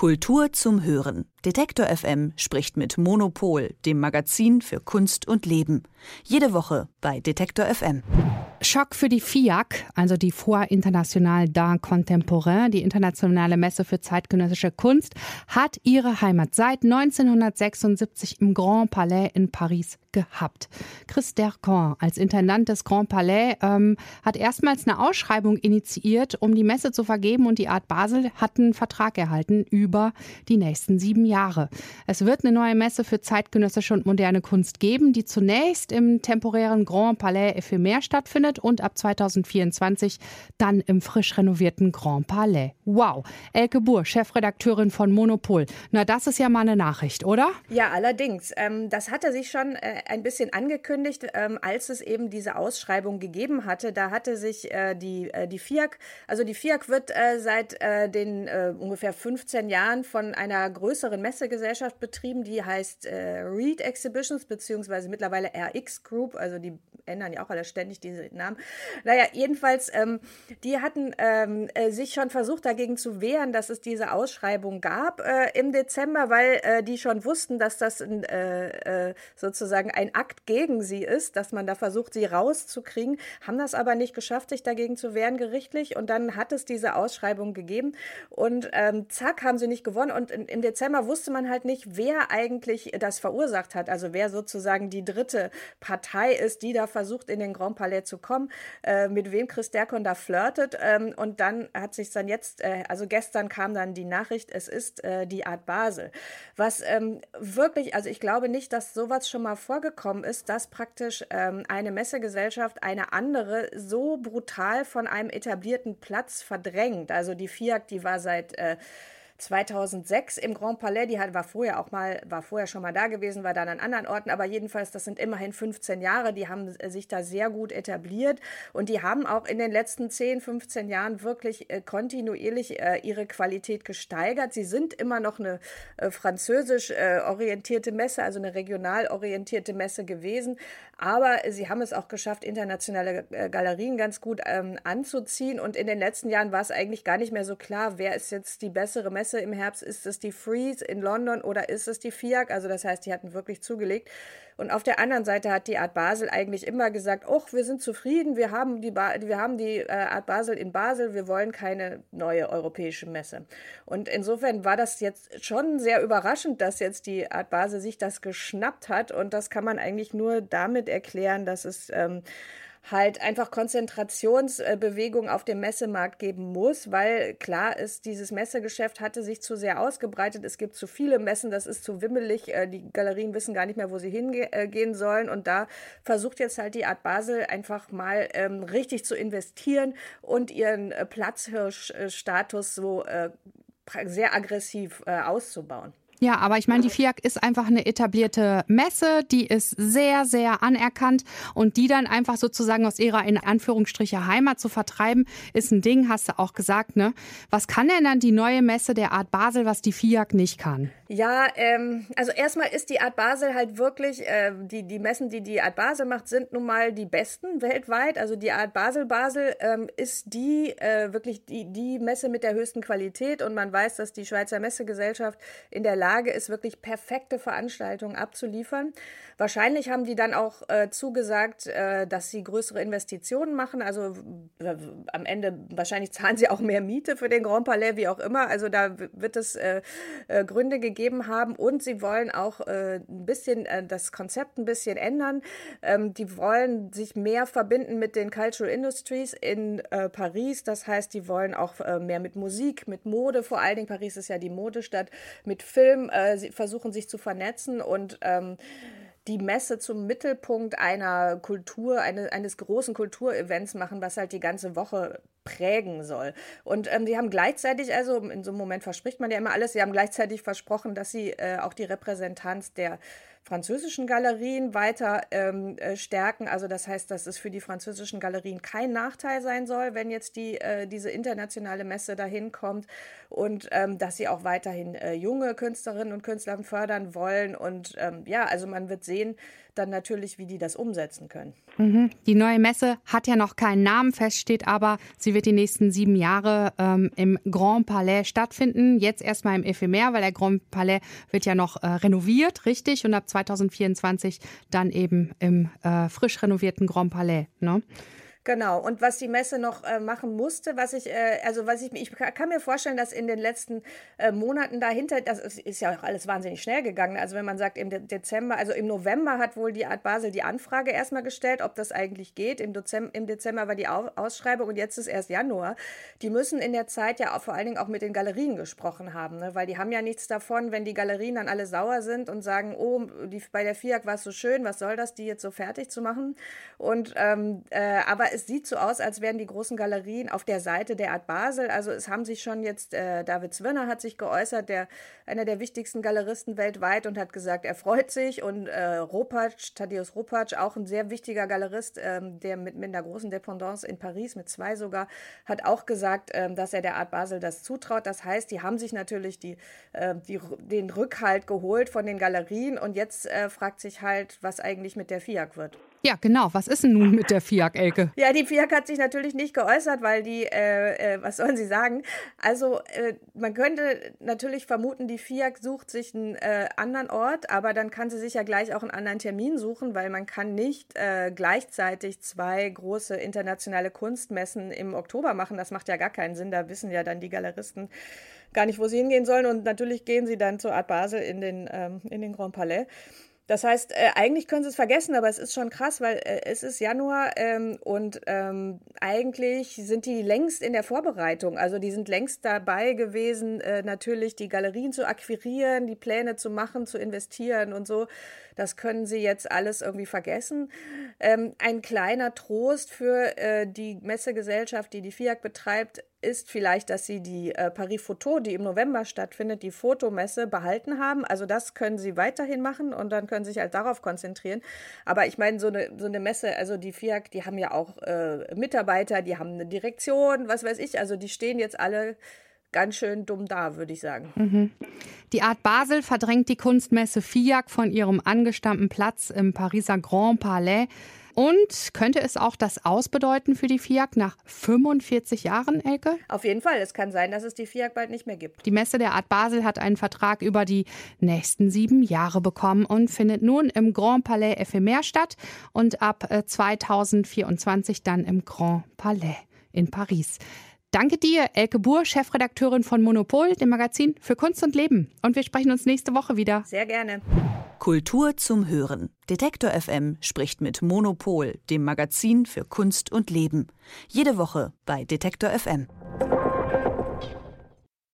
Kultur zum Hören. Detektor FM spricht mit Monopol, dem Magazin für Kunst und Leben. Jede Woche bei Detektor FM. Schock für die FIAC, also die Foire Internationale d'Art Contemporain, die internationale Messe für zeitgenössische Kunst, hat ihre Heimat seit 1976 im Grand Palais in Paris gehabt. Chris Dercon als Intendant des Grand Palais ähm, hat erstmals eine Ausschreibung initiiert, um die Messe zu vergeben und die Art Basel hat einen Vertrag erhalten über die nächsten sieben Jahre. Es wird eine neue Messe für zeitgenössische und moderne Kunst geben, die zunächst im temporären Grand Palais Ephemer stattfindet und ab 2024 dann im frisch renovierten Grand Palais. Wow. Elke Buhr, Chefredakteurin von Monopol. Na, das ist ja mal eine Nachricht, oder? Ja, allerdings. Ähm, das hatte sich schon äh, ein bisschen angekündigt, ähm, als es eben diese Ausschreibung gegeben hatte. Da hatte sich äh, die, äh, die FIAC, also die FIAC wird äh, seit äh, den äh, ungefähr 15 Jahren von einer größeren Messegesellschaft betrieben, die heißt Read Exhibitions, beziehungsweise mittlerweile RX Group, also die ändern ja auch alle ständig diese Namen. Naja, jedenfalls, ähm, die hatten ähm, sich schon versucht, dagegen zu wehren, dass es diese Ausschreibung gab im Dezember, weil die schon wussten, dass das sozusagen ein Akt gegen sie ist, dass man da versucht, sie rauszukriegen, haben das aber nicht geschafft, sich dagegen zu wehren gerichtlich. Und dann hat es diese Ausschreibung gegeben und ähm, zack, haben sie nicht gewonnen. Und in, im Dezember wusste man halt nicht, wer eigentlich das verursacht hat, also wer sozusagen die dritte Partei ist, die da versucht, in den Grand Palais zu kommen, äh, mit wem Chris Derkon da flirtet. Ähm, und dann hat sich dann jetzt, äh, also gestern kam dann die Nachricht, es ist äh, die Art Basel. Was ähm, wirklich, also ich glaube nicht, dass sowas schon mal vorgekommen vorgekommen ist, dass praktisch ähm, eine Messegesellschaft eine andere so brutal von einem etablierten Platz verdrängt. Also die FIAC, die war seit äh, 2006 im Grand Palais, die war vorher auch mal, war vorher schon mal da gewesen, war dann an anderen Orten, aber jedenfalls, das sind immerhin 15 Jahre, die haben sich da sehr gut etabliert und die haben auch in den letzten 10, 15 Jahren wirklich äh, kontinuierlich äh, ihre Qualität gesteigert. Sie sind immer noch eine äh, französisch orientierte Messe, also eine regional orientierte Messe gewesen, aber sie haben es auch geschafft, internationale Galerien ganz gut ähm, anzuziehen und in den letzten Jahren war es eigentlich gar nicht mehr so klar, wer ist jetzt die bessere Messe Messe im Herbst, ist es die Freeze in London oder ist es die FIAC? Also das heißt, die hatten wirklich zugelegt. Und auf der anderen Seite hat die Art Basel eigentlich immer gesagt, oh, wir sind zufrieden, wir haben die, ba wir haben die äh, Art Basel in Basel, wir wollen keine neue europäische Messe. Und insofern war das jetzt schon sehr überraschend, dass jetzt die Art Basel sich das geschnappt hat. Und das kann man eigentlich nur damit erklären, dass es ähm, halt einfach Konzentrationsbewegung auf dem Messemarkt geben muss, weil klar ist, dieses Messegeschäft hatte sich zu sehr ausgebreitet. Es gibt zu viele Messen, das ist zu wimmelig. Äh, die Galerien wissen gar nicht mehr, wo sie hingehen sollen. Und da versucht jetzt halt die Art Basel einfach mal ähm, richtig zu investieren und ihren äh, Platzhirschstatus so äh, sehr aggressiv äh, auszubauen. Ja, aber ich meine, die FIAC ist einfach eine etablierte Messe, die ist sehr, sehr anerkannt und die dann einfach sozusagen aus ihrer in Anführungsstriche Heimat zu vertreiben, ist ein Ding, hast du auch gesagt, ne? Was kann denn dann die neue Messe der Art Basel, was die FIAC nicht kann? Ja, ähm, also erstmal ist die Art Basel halt wirklich, äh, die, die Messen, die die Art Basel macht, sind nun mal die besten weltweit. Also die Art Basel Basel ähm, ist die äh, wirklich die, die Messe mit der höchsten Qualität und man weiß, dass die Schweizer Messegesellschaft in der Lage Lage ist, wirklich perfekte Veranstaltungen abzuliefern. Wahrscheinlich haben die dann auch äh, zugesagt, äh, dass sie größere Investitionen machen. Also äh, am Ende wahrscheinlich zahlen sie auch mehr Miete für den Grand Palais, wie auch immer. Also da wird es äh, äh, Gründe gegeben haben und sie wollen auch äh, ein bisschen das Konzept ein bisschen ändern. Ähm, die wollen sich mehr verbinden mit den Cultural Industries in Paris. Das heißt, die wollen auch mehr mit Musik, mit Mode, vor allen Dingen Paris ist ja die Modestadt, mit Film Film äh, versuchen sich zu vernetzen und ähm, die Messe zum Mittelpunkt einer Kultur, eine, eines großen Kulturevents machen, was halt die ganze Woche prägen soll. Und ähm, die haben gleichzeitig, also in so einem Moment verspricht man ja immer alles, sie haben gleichzeitig versprochen, dass sie äh, auch die Repräsentanz der französischen Galerien weiter ähm, äh, stärken. Also das heißt, dass es für die französischen Galerien kein Nachteil sein soll, wenn jetzt die, äh, diese internationale Messe dahin kommt und ähm, dass sie auch weiterhin äh, junge Künstlerinnen und Künstler fördern wollen. Und ähm, ja, also man wird sehen, dann natürlich, wie die das umsetzen können. Mhm. Die neue Messe hat ja noch keinen Namen, feststeht aber, sie wird die nächsten sieben Jahre ähm, im Grand Palais stattfinden. Jetzt erstmal im Ephemer, weil der Grand Palais wird ja noch äh, renoviert, richtig? Und ab 2024 dann eben im äh, frisch renovierten Grand Palais. Ne? Genau. Und was die Messe noch äh, machen musste, was ich, äh, also was ich, ich kann mir vorstellen, dass in den letzten äh, Monaten dahinter, das ist, ist, ja auch alles wahnsinnig schnell gegangen. Also wenn man sagt, im De Dezember, also im November hat wohl die Art Basel die Anfrage erstmal gestellt, ob das eigentlich geht. Im, Dezember, im Dezember war die Au Ausschreibung und jetzt ist erst Januar. Die müssen in der Zeit ja auch vor allen Dingen auch mit den Galerien gesprochen haben, ne? weil die haben ja nichts davon, wenn die Galerien dann alle sauer sind und sagen, oh, die, bei der FIAC war es so schön, was soll das, die jetzt so fertig zu machen? Und ähm, äh, es sieht so aus, als wären die großen Galerien auf der Seite der Art Basel. Also es haben sich schon jetzt, äh, David Zwirner hat sich geäußert, der, einer der wichtigsten Galeristen weltweit und hat gesagt, er freut sich. Und äh, Ropatsch, Thaddeus Ropatsch, auch ein sehr wichtiger Galerist, ähm, der mit, mit einer großen Dependance in Paris, mit zwei sogar, hat auch gesagt, ähm, dass er der Art Basel das zutraut. Das heißt, die haben sich natürlich die, äh, die, den Rückhalt geholt von den Galerien und jetzt äh, fragt sich halt, was eigentlich mit der FIAC wird. Ja, genau. Was ist denn nun mit der FIAC, Elke? Ja, die FIAC hat sich natürlich nicht geäußert, weil die, äh, äh, was sollen sie sagen? Also, äh, man könnte natürlich vermuten, die FIAC sucht sich einen äh, anderen Ort, aber dann kann sie sich ja gleich auch einen anderen Termin suchen, weil man kann nicht äh, gleichzeitig zwei große internationale Kunstmessen im Oktober machen. Das macht ja gar keinen Sinn. Da wissen ja dann die Galeristen gar nicht, wo sie hingehen sollen. Und natürlich gehen sie dann zur Art Basel in den, ähm, in den Grand Palais. Das heißt, äh, eigentlich können sie es vergessen, aber es ist schon krass, weil äh, es ist Januar ähm, und ähm, eigentlich sind die längst in der Vorbereitung. Also die sind längst dabei gewesen, äh, natürlich die Galerien zu akquirieren, die Pläne zu machen, zu investieren und so. Das können sie jetzt alles irgendwie vergessen. Ähm, ein kleiner Trost für äh, die Messegesellschaft, die die FIAC betreibt, ist vielleicht, dass sie die äh, Paris Photo, die im November stattfindet, die Fotomesse behalten haben. Also das können sie weiterhin machen und dann können sie sich halt darauf konzentrieren. Aber ich meine, so eine, so eine Messe, also die FIAC, die haben ja auch äh, Mitarbeiter, die haben eine Direktion, was weiß ich. Also die stehen jetzt alle ganz schön dumm da, würde ich sagen. Mhm. Die Art Basel verdrängt die Kunstmesse FIAC von ihrem angestammten Platz im Pariser Grand Palais. Und könnte es auch das ausbedeuten für die FIAC nach 45 Jahren, Elke? Auf jeden Fall. Es kann sein, dass es die FIAC bald nicht mehr gibt. Die Messe der Art Basel hat einen Vertrag über die nächsten sieben Jahre bekommen und findet nun im Grand Palais Ephemer statt und ab 2024 äh, dann im Grand Palais in Paris. Danke dir, Elke Buhr, Chefredakteurin von Monopol, dem Magazin für Kunst und Leben. Und wir sprechen uns nächste Woche wieder. Sehr gerne. Kultur zum Hören. Detektor FM spricht mit Monopol, dem Magazin für Kunst und Leben. Jede Woche bei Detektor FM.